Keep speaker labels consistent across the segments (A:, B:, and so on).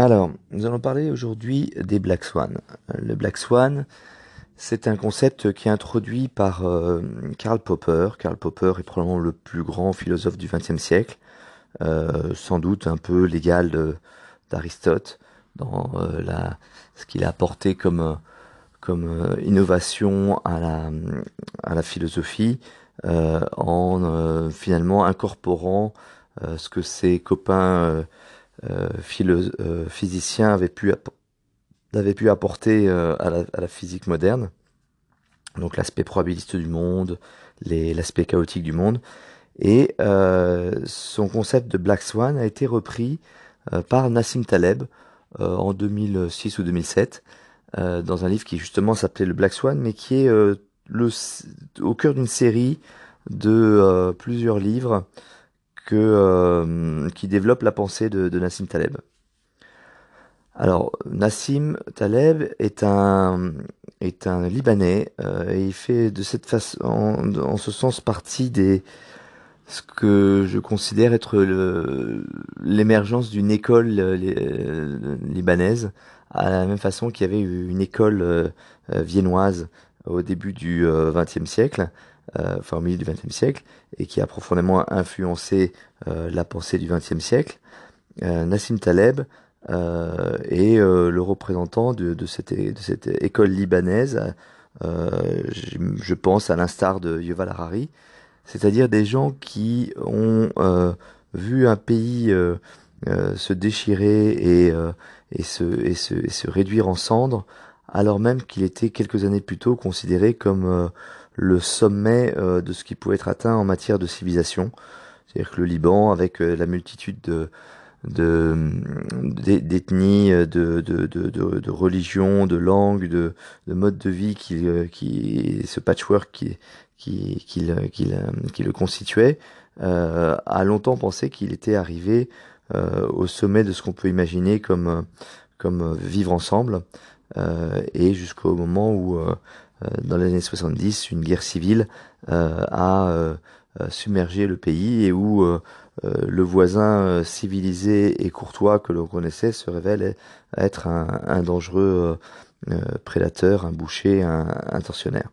A: Alors, nous allons parler aujourd'hui des Black Swan. Le Black Swan, c'est un concept qui est introduit par euh, Karl Popper. Karl Popper est probablement le plus grand philosophe du XXe siècle, euh, sans doute un peu l'égal d'Aristote dans euh, ce qu'il a apporté comme, innovation à la, à la philosophie, en finalement incorporant ce que ses copains physicien avait pu, avait pu apporter euh, à la, physique moderne. Donc l'aspect probabiliste du monde, l'aspect chaotique du monde. Et euh, son concept de Black Swan a été repris euh, par Nassim Taleb euh, en 2006 ou 2007 dans un livre qui justement s'appelait le Black Swan, mais qui est au cœur d'une série de plusieurs livres euh, qui développe la pensée de, Nassim Taleb. Alors, Nassim Taleb est un, est un Libanais euh, et il fait de cette façon, en, ce sens, partie des ce que je considère être l'émergence d'une école euh, libanaise, à la même façon qu'il y avait une école viennoise au début du XXe siècle, enfin au milieu du XXe siècle, et qui a profondément influencé la pensée du XXe siècle. Euh, Nassim Taleb est le représentant de, de, cette, de cette école libanaise, je, je, pense à l'instar de Yuval Harari, c'est-à-dire des gens qui ont vu un pays se déchirer et, et, se, et, se, et, se, réduire en cendres, alors même qu'il était quelques années plus tôt considéré comme le sommet euh, de ce qui pouvait être atteint en matière de civilisation. C'est-à-dire que le Liban, avec euh, la multitude de d'ethnies, de, de, de, de, de religions, de langues, de, de modes de vie qui, euh, qui ce patchwork qui, qui, qui, qui, qui le constituait, euh, a longtemps pensé qu'il était arrivé euh, au sommet de ce qu'on peut imaginer comme, comme vivre ensemble, euh, et jusqu'au moment où euh, dans les années 70, une guerre civile euh, a euh, submergé le pays et où le voisin civilisé et courtois que l'on connaissait se révèle être un, dangereux prédateur, un boucher, un, un tortionnaire.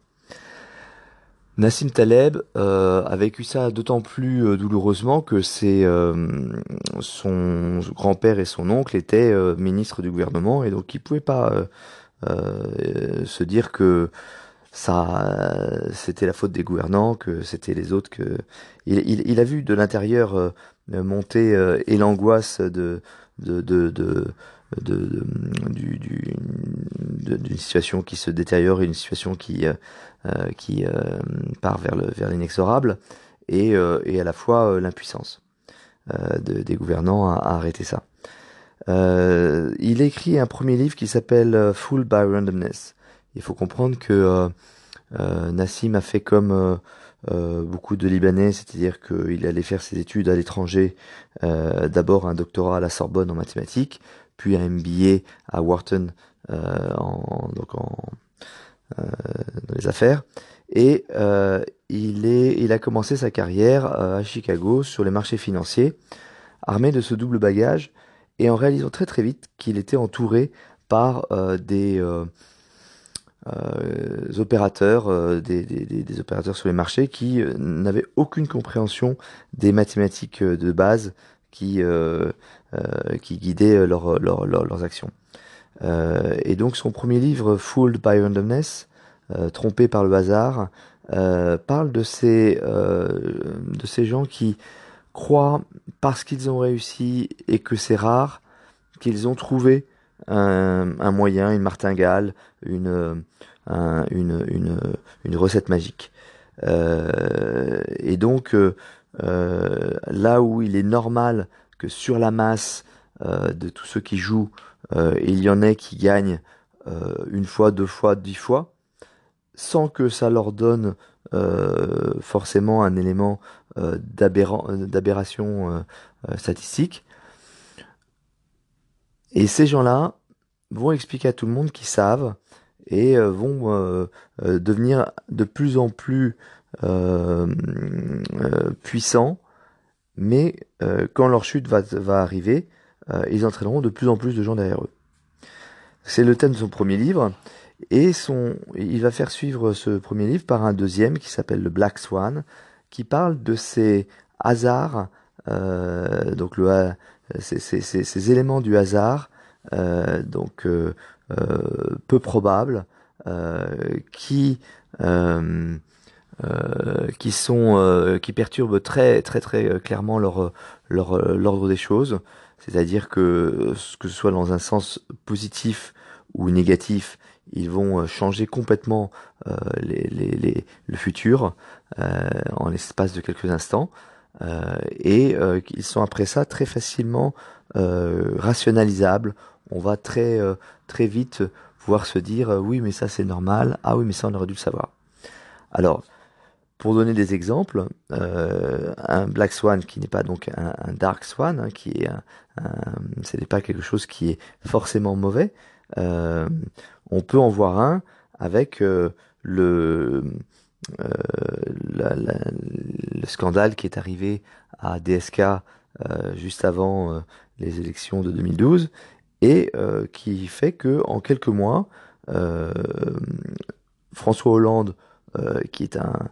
A: Nassim Taleb euh, a vécu ça d'autant plus euh, douloureusement que euh, son grand-père et son oncle étaient ministres du gouvernement et donc il pouvait pas se dire que ça c'était la faute des gouvernants, que c'était les autres que il, il, il a vu de l'intérieur euh, monter euh, et l'angoisse de de de, de, de, du, du, d'une situation qui se détériore et une situation qui euh, qui part vers le vers l'inexorable et et à la fois l'impuissance de, des gouvernants à, à arrêter ça. il écrit un premier livre qui s'appelle Full by Randomness il faut comprendre que euh, euh, Nassim a fait comme euh, beaucoup de Libanais, c'est-à-dire qu'il allait faire ses études à l'étranger, d'abord un doctorat à la Sorbonne en mathématiques, puis un MBA à Wharton dans les affaires, et il, a commencé sa carrière à Chicago sur les marchés financiers, armé de ce double bagage, et en réalisant très très vite qu'il était entouré par des opérateurs, euh, des, des, des, opérateurs sur les marchés qui euh, n'avaient aucune compréhension des mathématiques de base qui, qui guidaient leur, leur, leurs actions. et donc son premier livre, Fooled by Randomness, trompé par le hasard, parle de ces, de ces gens qui croient parce qu'ils ont réussi et que c'est rare qu'ils ont trouvé un, moyen, une martingale, une, un, une, une, recette magique. Euh, et donc, euh, euh, là où il est normal que sur la masse euh, de tous ceux qui jouent, euh, il y en ait qui gagnent une fois, deux fois, dix fois, sans que ça leur donne forcément un élément d'aberration statistique. Et ces gens-là vont expliquer à tout le monde qu'ils savent et euh, vont euh, euh, devenir de plus en plus puissants, mais quand leur chute va, va arriver, ils entraîneront de plus en plus de gens derrière eux. C'est le thème de son premier livre. Et son, il va faire suivre ce premier livre par un deuxième qui s'appelle le Black Swan, qui parle de ces hasards, donc le, ces, ces, éléments du hasard, euh, donc euh, euh peu probables, euh, qui euh, qui sont qui perturbent très très très clairement l'ordre des choses, c'est-à-dire que que ce soit dans un sens positif ou négatif, ils vont euh, changer complètement euh, le futur euh, en l'espace de quelques instants. Euh, et euh, ils sont après ça très facilement rationalisables. On va très très vite pouvoir se dire oui mais ça c'est normal, ah oui mais ça on aurait dû le savoir. Alors pour donner des exemples, euh, un Black Swan qui n'est pas donc un, Dark Swan, hein, qui est ce n'est pas quelque chose qui est forcément mauvais, euh, on peut en voir un avec euh, le, euh, le scandale qui est arrivé à DSK juste avant les élections de 2012 et qui fait que en quelques mois, François Hollande, qui est un,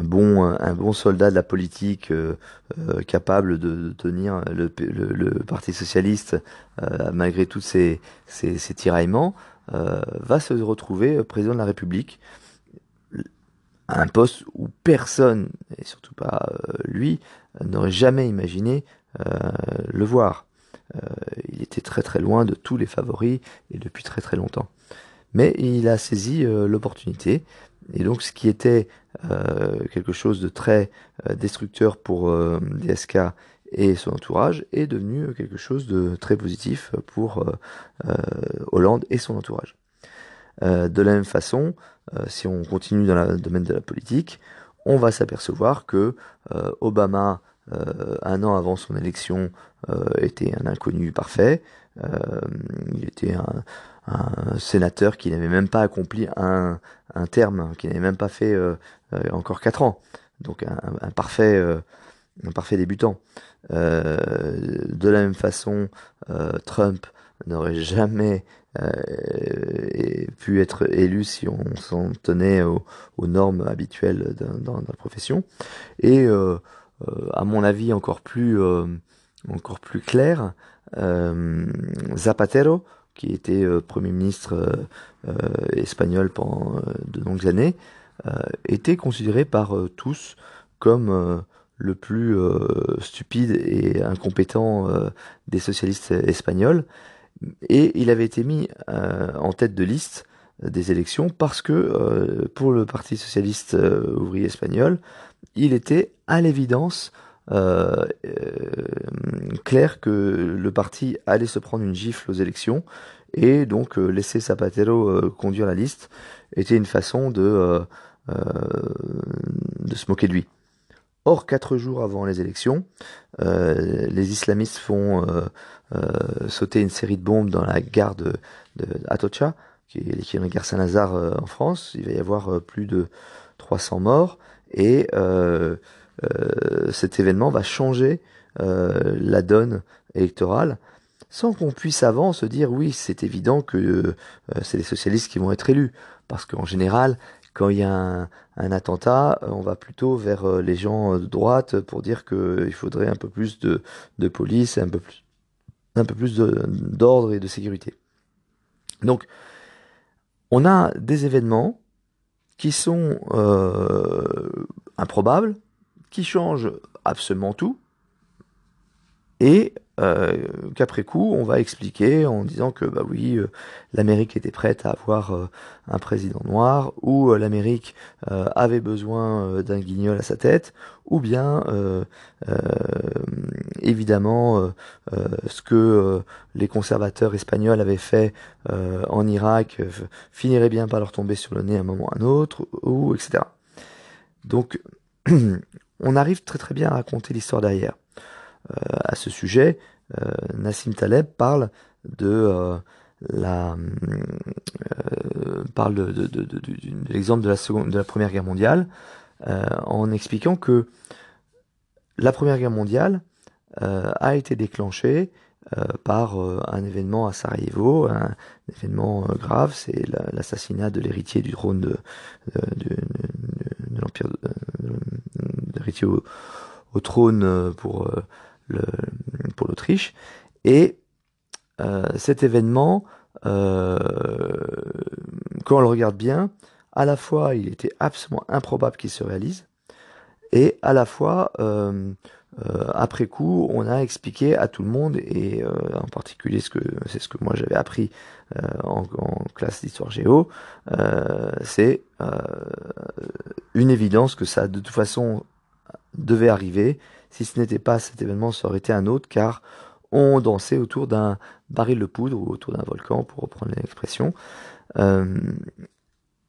A: bon, un bon soldat de la politique euh, euh, capable de, tenir le, le, Parti socialiste euh, malgré tous ces, ces, ces tiraillements, euh, va se retrouver président de la République un poste où personne, et surtout pas euh, lui, n'aurait jamais imaginé le voir. il était très très loin de tous les favoris et depuis très très longtemps. Mais il a saisi l'opportunité et donc ce qui était euh, quelque chose de très euh, destructeur pour euh, DSK et son entourage est devenu quelque chose de très positif pour euh, euh, Hollande et son entourage. Euh, de la même façon, si on continue dans le domaine de la politique, on va s'apercevoir que Obama, un an avant son élection, était un inconnu parfait. il était un, sénateur qui n'avait même pas accompli un, un terme, qui n'avait même pas fait euh, euh, encore quatre ans. Donc un, parfait, euh, un débutant. Euh, de la même façon, euh, Trump n'aurait jamais pu être élu si on s'en tenait aux, normes habituelles dans, la profession. Et à mon avis encore plus, encore plus clair, Zapatero, qui était euh, Premier ministre euh, euh, espagnol pendant de longues années, était considéré par tous comme le plus stupide et incompétent des socialistes espagnols. Et il avait été mis en tête de liste des élections parce que pour le Parti socialiste ouvrier espagnol, il était à l'évidence euh, euh, clair que le parti allait se prendre une gifle aux élections et donc euh, laisser Zapatero euh, conduire la liste était une façon euh, euh, de se moquer de lui. Or, quatre jours avant les élections, les islamistes font sauter une série de bombes dans la gare de, de Atocha, qui est l'équivalent de gare Saint-Lazare en France. Il va y avoir plus de 300 morts et euh, euh, cet événement va changer euh, la donne électorale sans qu'on puisse avant se dire oui, c'est évident que euh, c'est les socialistes qui vont être élus. Parce qu'en général, quand il y a un, attentat, on va plutôt vers les gens de droite pour dire qu'il faudrait un peu plus de, police un peu plus, un d'ordre et de sécurité. Donc, on a des événements qui sont euh, improbables, qui change absolument tout et euh, qu'après coup on va expliquer en disant que bah oui euh, l'Amérique était prête à avoir euh, un président noir ou euh, l'Amérique avait besoin d'un guignol à sa tête ou bien évidemment ce que les conservateurs espagnols avaient fait en Irak finirait bien par leur tomber sur le nez à un moment ou à un autre ou etc donc on arrive très très bien à raconter l'histoire derrière. Euh, à ce sujet, euh, Nassim Taleb parle de euh, la euh, parle de, de, de, de l'exemple de la seconde de la première guerre mondiale euh, en expliquant que la première guerre mondiale a été déclenché par un événement à Sarajevo, un, événement grave, c'est l'assassinat de l'héritier du trône de, de, l'Empire, l'héritier au, trône pour pour l'Autriche. Et cet événement, quand on le regarde bien, à la fois il était absolument improbable qu'il se réalise, et à la fois, euh, euh, après coup, on a expliqué à tout le monde, et euh, en particulier ce que c'est ce que moi j'avais appris en, classe d'histoire géo, c'est une évidence que ça de toute façon devait arriver. Si ce n'était pas cet événement, ça aurait été un autre, car on dansait autour d'un baril de poudre ou autour d'un volcan, pour reprendre l'expression.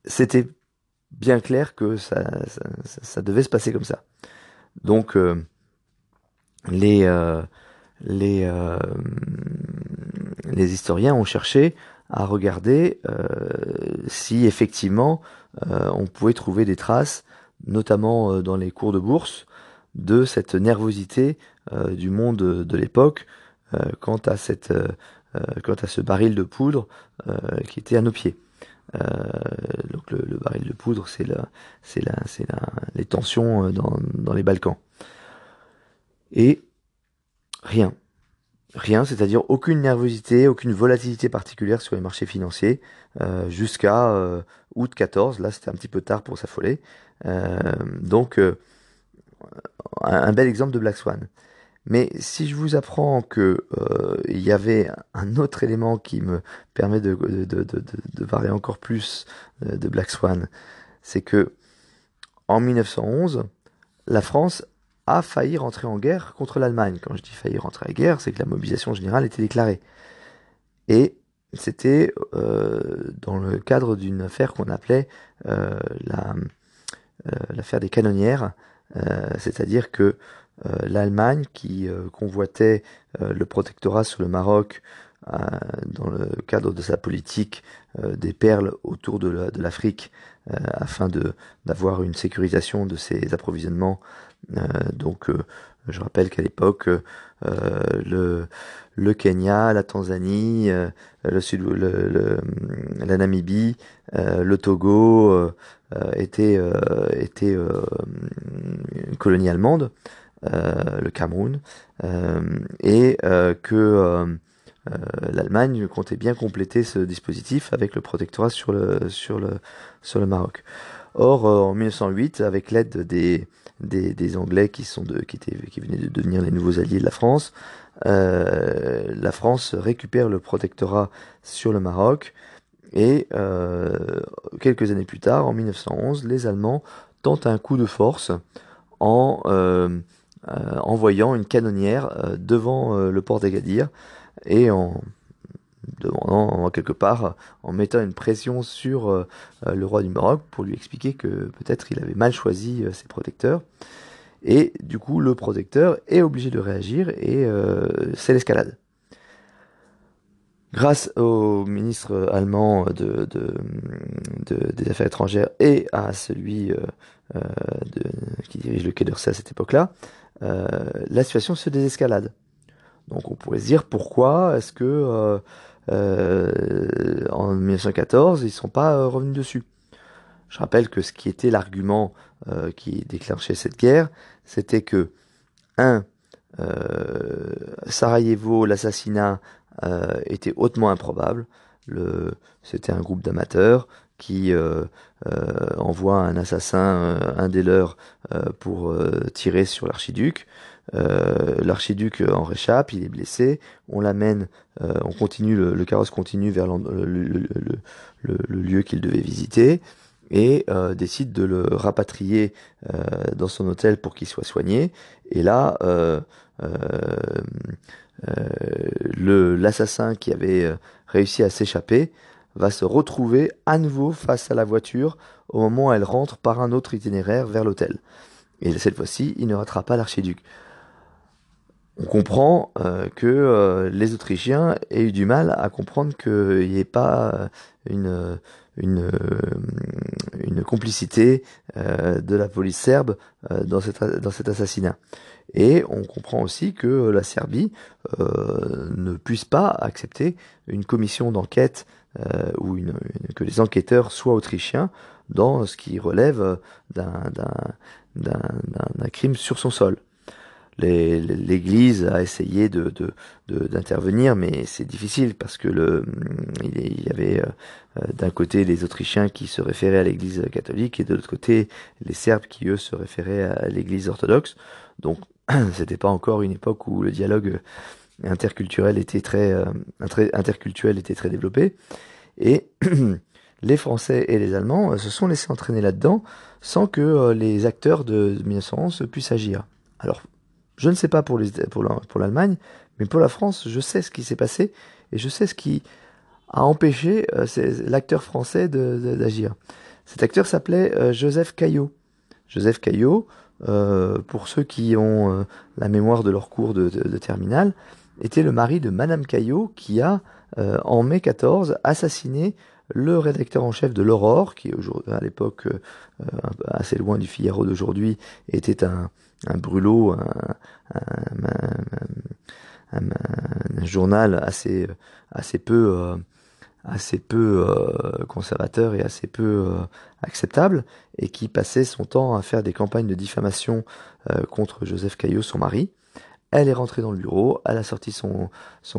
A: C'était bien clair que ça, ça, devait se passer comme ça. Donc euh, les euh, les euh, les historiens ont cherché à regarder si effectivement on pouvait trouver des traces, notamment dans les cours de bourse, de cette nervosité du monde de l'époque quant à cette quant à ce baril de poudre qui était à nos pieds. Euh, donc le, baril de poudre, c'est c'est la, c'est la, les tensions euh, dans, dans les Balkans. Et rien, rien, c'est-à-dire aucune nervosité, aucune volatilité particulière sur les marchés financiers euh, jusqu'à euh, août 14. Là, c'était un petit peu tard pour s'affoler. Euh, donc, un, bel exemple de Black Swan. Mais si je vous apprends que euh, il y avait un autre élément qui me permet de, parler encore plus euh, de Black Swan, c'est que en 1911, la France a failli rentrer en guerre contre l'Allemagne. Quand je dis failli rentrer en guerre, c'est que la mobilisation générale était déclarée. Et c'était euh, dans le cadre d'une affaire qu'on appelait la euh, l'affaire des canonnières, c'est-à-dire que euh, l'Allemagne qui euh, convoitait euh, le protectorat sur le Maroc dans le cadre de sa politique des perles autour de l'Afrique afin d'avoir une sécurisation de ses approvisionnements. donc je rappelle qu'à l'époque, le, le Kenya, la Tanzanie, le sud, le, la Namibie, le Togo étaient, étaient une colonie allemande. Euh, le Cameroun, euh, et euh, que l'Allemagne comptait bien compléter ce dispositif avec le protectorat sur le, sur le, sur le Maroc. Or, en 1908, avec l'aide des, des, Anglais qui, sont de, qui, étaient, qui venaient de devenir les nouveaux alliés de la France, euh, la France récupère le protectorat sur le Maroc et euh, quelques années plus tard, en 1911, les Allemands tentent un coup de force en euh, envoyant une canonnière devant le port d'Agadir et en demandant quelque part, en mettant une pression sur le roi du Maroc pour lui expliquer que peut-être il avait mal choisi ses protecteurs. Et du coup, le protecteur est obligé de réagir et c'est l'escalade. Grâce au ministre allemand de, des Affaires étrangères et à celui qui dirige le Quai d'Orsay à cette époque-là, euh, la situation se désescalade. Donc on pourrait se dire pourquoi est-ce que euh, euh, en 1914 ils ne sont pas revenus dessus. Je rappelle que ce qui était l'argument qui déclenchait cette guerre, c'était que un Sarajevo, l'assassinat était hautement improbable. C'était un groupe d'amateurs qui euh, euh, envoie un assassin, euh, un des leurs, pour tirer sur l'archiduc. L'archiduc en réchappe, il est blessé, on l'amène, on continue, le, carrosse continue vers le, lieu qu'il devait visiter et décide de le rapatrier dans son hôtel pour qu'il soit soigné. Et là, l'assassin qui avait réussi à s'échapper va se retrouver à nouveau face à la voiture au moment où elle rentre par un autre itinéraire vers l'hôtel. Et cette fois-ci, il ne ratera pas l'archiduc. On comprend euh, que euh, les Autrichiens aient eu du mal à comprendre qu'il n'y ait pas une, complicité de la police serbe dans, cette, dans cet assassinat. Et on comprend aussi que la Serbie ne puisse pas accepter une commission d'enquête ou une, que les enquêteurs soient autrichiens dans ce qui relève d'un crime sur son sol. L'Église a essayé de d'intervenir, mais c'est difficile parce que le il y avait euh, d'un côté les Autrichiens qui se référaient à l'Église catholique et de l'autre côté les Serbes qui eux se référaient à l'Église orthodoxe. Donc c'était pas encore une époque où le dialogue interculturel était très, euh, interculturel était très développé et les Français et les Allemands euh, se sont laissés entraîner là-dedans sans que euh, les acteurs de 1911 puissent agir. Alors, je ne sais pas pour l'Allemagne, mais pour la France, je sais ce qui s'est passé et je sais ce qui a empêché euh, l'acteur français d'agir. Cet acteur s'appelait Joseph Caillot. Joseph Caillot, pour ceux qui ont la mémoire de leur cours de, de, terminale, était le mari de Madame Caillot qui a, en mai 14, assassiné le rédacteur en chef de l'Aurore, qui à l'époque euh, assez loin du Figaro d'aujourd'hui, était un, un brûlot, un, journal assez, peu, euh, euh, conservateur et assez peu acceptable, et qui passait son temps à faire des campagnes de diffamation contre Joseph Caillot, son mari. Elle est rentrée dans le bureau, elle a sorti son,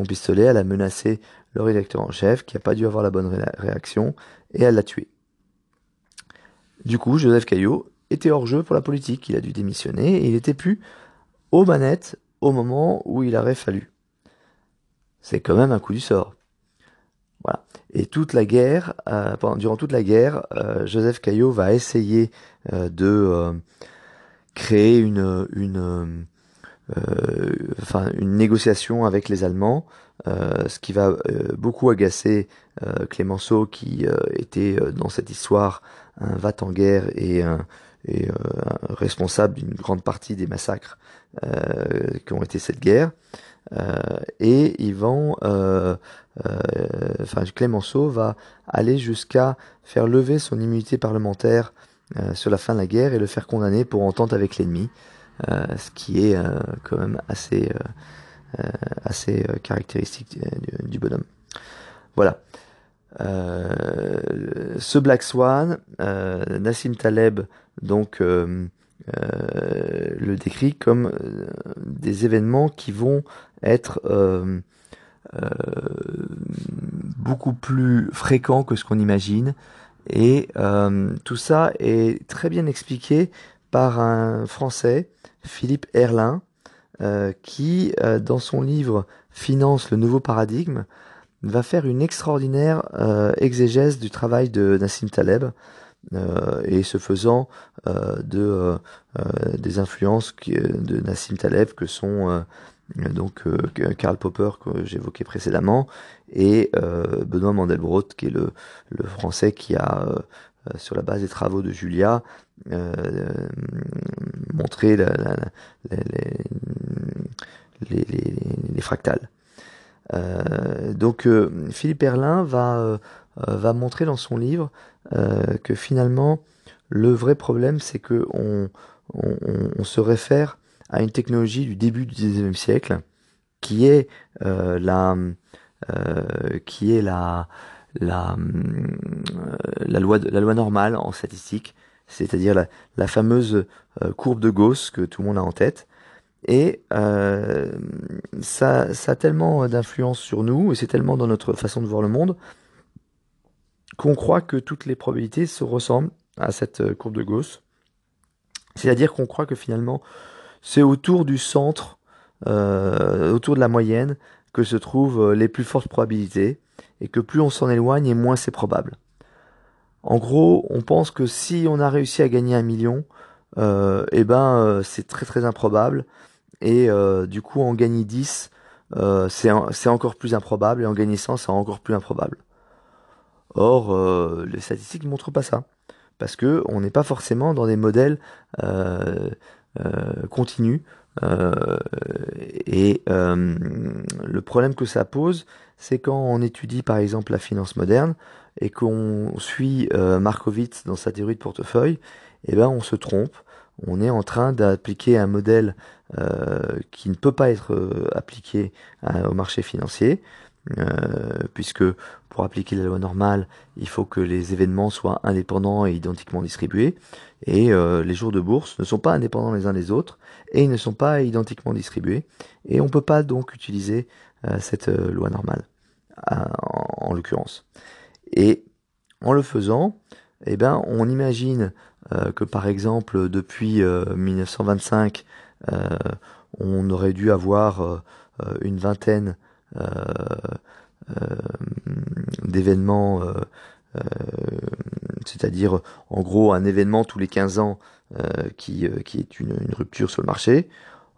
A: pistolet, elle a menacé le rédacteur en chef, qui n'a pas dû avoir la bonne réaction, et elle l'a tué. Du coup, Joseph Caillot était hors jeu pour la politique, il a dû démissionner, et il n'était plus aux manettes au moment où il aurait fallu. C'est quand même un coup du sort. Voilà. Et toute la guerre, euh, durant toute la guerre, euh, Joseph Caillot va essayer euh, de créer une, enfin, une négociation avec les Allemands euh, ce qui va euh, beaucoup agacer euh, Clémenceau qui était dans cette histoire un vat en guerre et, et responsable d'une grande partie des massacres qui ont été cette guerre. et ils vont, enfin Clémenceau va aller jusqu'à faire lever son immunité parlementaire sur la fin de la guerre et le faire condamner pour entente avec l'ennemi, ce qui est quand même assez euh, assez euh, caractéristique du, bonhomme. Voilà. Euh, ce Black Swan, Nassim Taleb donc le décrit comme des événements qui vont être beaucoup plus fréquents que ce qu'on imagine. Et tout ça est très bien expliqué par un Français, Philippe Erlin, euh, qui, euh, dans son livre Finance le nouveau paradigme, va faire une extraordinaire euh, exégèse du travail de Nassim Taleb, et ce faisant de des influences de Nassim Taleb que sont donc Karl Popper que j'évoquais précédemment et Benoît Mandelbrot qui est le, le français qui a sur la base des travaux de Julia montré la, la, les, les, fractales. Euh, donc euh, Philippe Erlin va, euh, montrer dans son livre que finalement le vrai problème c'est que on, on, se réfère à une technologie du début du 19e siècle qui est la la, la, loi, la loi normale en statistique, c'est-à-dire la, la, fameuse courbe de Gauss que tout le monde a en tête, et euh, ça, ça a tellement d'influence sur nous, et c'est tellement dans notre façon de voir le monde, qu'on croit que toutes les probabilités se ressemblent à cette euh, courbe de Gauss. C'est-à-dire qu'on croit que finalement, c'est autour du centre, euh, autour de la moyenne, que se trouvent les plus fortes probabilités, et que plus on s'en éloigne, et moins c'est probable. En gros, on pense que si on a réussi à gagner un million, euh, eh ben c'est très très improbable et euh, du coup en gagner 10 euh, c'est encore plus improbable et en gagner 100 c'est encore plus improbable. Or euh, les statistiques ne montrent pas ça parce que on n'est pas forcément dans des modèles continus et le problème que ça pose, c'est quand on étudie par exemple la finance moderne et qu'on suit Markowitz dans sa théorie de portefeuille, eh ben on se trompe. On est en train d'appliquer un modèle qui ne peut pas être appliqué au marché financier. Euh, puisque pour appliquer la loi normale, il faut que les événements soient indépendants et identiquement distribués, et euh, les jours de bourse ne sont pas indépendants les uns des autres, et ils ne sont pas identiquement distribués, et on ne peut pas donc utiliser euh, cette loi normale, en, l'occurrence. Et en le faisant, eh ben, on imagine que par exemple depuis 1925, on aurait dû avoir une vingtaine euh, euh, d'événements, euh, c'est-à-dire en gros un événement tous les 15 ans qui, qui est une, rupture sur le marché.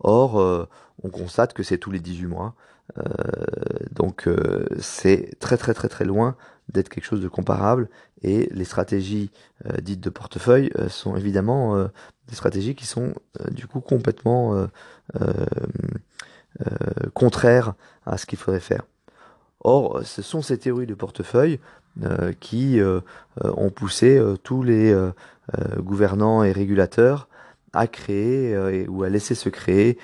A: Or, on constate que c'est tous les 18 mois. donc c'est très très très très loin d'être quelque chose de comparable et les stratégies dites de portefeuille sont évidemment des stratégies qui sont du coup complètement euh, contraire à ce qu'il faudrait faire. Or, ce sont ces théories de portefeuille euh, qui euh, ont poussé tous les gouvernants et régulateurs à créer ou à laisser se créer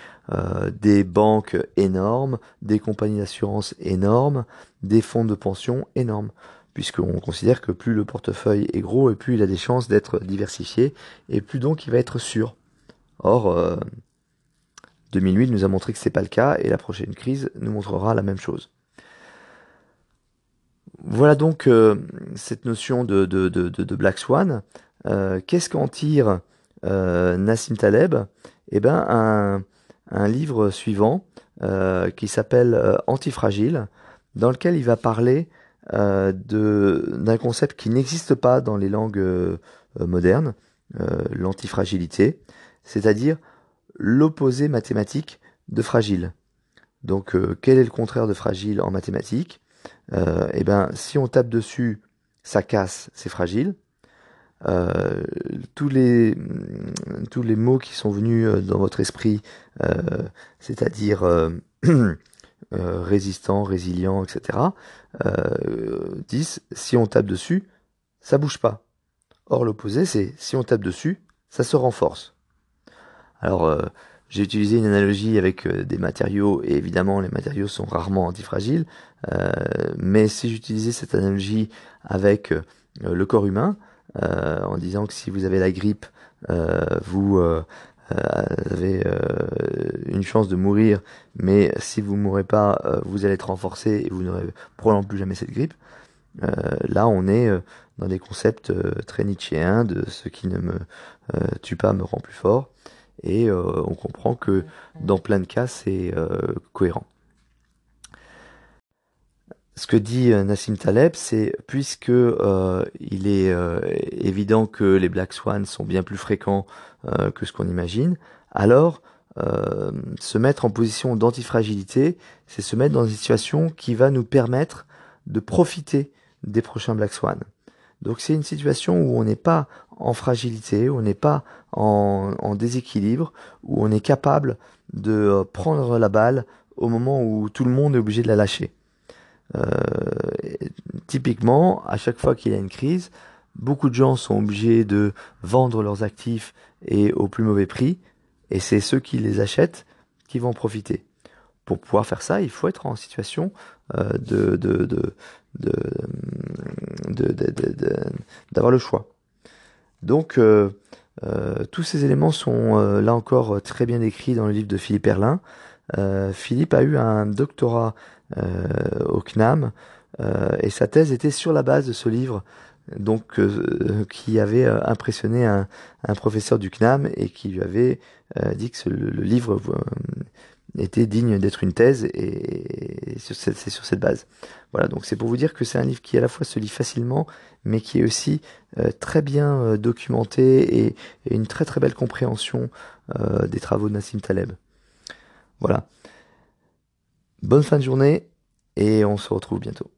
A: des banques énormes, des compagnies d'assurance énormes, des fonds de pension énormes, puisqu'on considère que plus le portefeuille est gros et plus il a des chances d'être diversifié, et plus donc il va être sûr. Or, 2008 nous a montré que ce n'est pas le cas et la prochaine crise nous montrera la même chose. Voilà donc euh, cette notion de, Black Swan. Euh, qu'est-ce qu'en tire euh, Nassim Taleb? Eh bien, un, un, livre suivant qui s'appelle Antifragile, dans lequel il va parler d'un concept qui n'existe pas dans les langues modernes, l'antifragilité, c'est-à-dire l'opposé mathématique de fragile. Donc, euh, quel est le contraire de fragile en mathématiques? Euh, Eh bien, si on tape dessus, ça casse, c'est fragile. Euh, tous, les, tous les mots qui sont venus dans votre esprit, c'est-à-dire résistant, résilient, etc., disent si on tape dessus, ça bouge pas. Or, l'opposé, c'est si on tape dessus, ça se renforce. Alors, euh, j'ai utilisé une analogie avec euh, des matériaux, et évidemment, les matériaux sont rarement antifragiles, euh, mais si j'utilisais cette analogie avec le corps humain, en disant que si vous avez la grippe, vous avez une chance de mourir, mais si vous ne mourrez pas, vous allez être renforcé et vous n'aurez probablement plus jamais cette grippe. là, on est dans des concepts très nietzschéens de ce qui ne me tue pas me rend plus fort et euh, on comprend que dans plein de cas, c'est euh, cohérent. Ce que dit euh, Nassim Taleb, c'est puisque il est évident que les black swans sont bien plus fréquents que ce qu'on imagine, alors se mettre en position d'antifragilité, c'est se mettre dans une situation qui va nous permettre de profiter des prochains black swans. Donc c'est une situation où on n'est pas en fragilité, où on n'est pas en, déséquilibre, où on est capable de euh, prendre la balle au moment où tout le monde est obligé de la lâcher. Euh, typiquement, à chaque fois qu'il y a une crise, beaucoup de gens sont obligés de vendre leurs actifs et au plus mauvais prix, et c'est ceux qui les achètent qui vont profiter. Pour pouvoir faire ça, il faut être en situation euh, de, de, de, d'avoir le choix. Donc, euh, euh, tous ces éléments sont là encore très bien décrits dans le livre de Philippe Erlin. Philippe a eu un doctorat au CNAM et sa thèse était sur la base de ce livre donc qui avait impressionné un, professeur du CNAM et qui lui avait dit que le, livre était digne d'être une thèse et c'est sur cette base. Voilà, donc c'est pour vous dire que c'est un livre qui à la fois se lit facilement, mais qui est aussi euh, très bien euh, documenté et, une très très belle compréhension euh, des travaux de Nassim Taleb. Voilà. Bonne fin de journée et on se retrouve bientôt.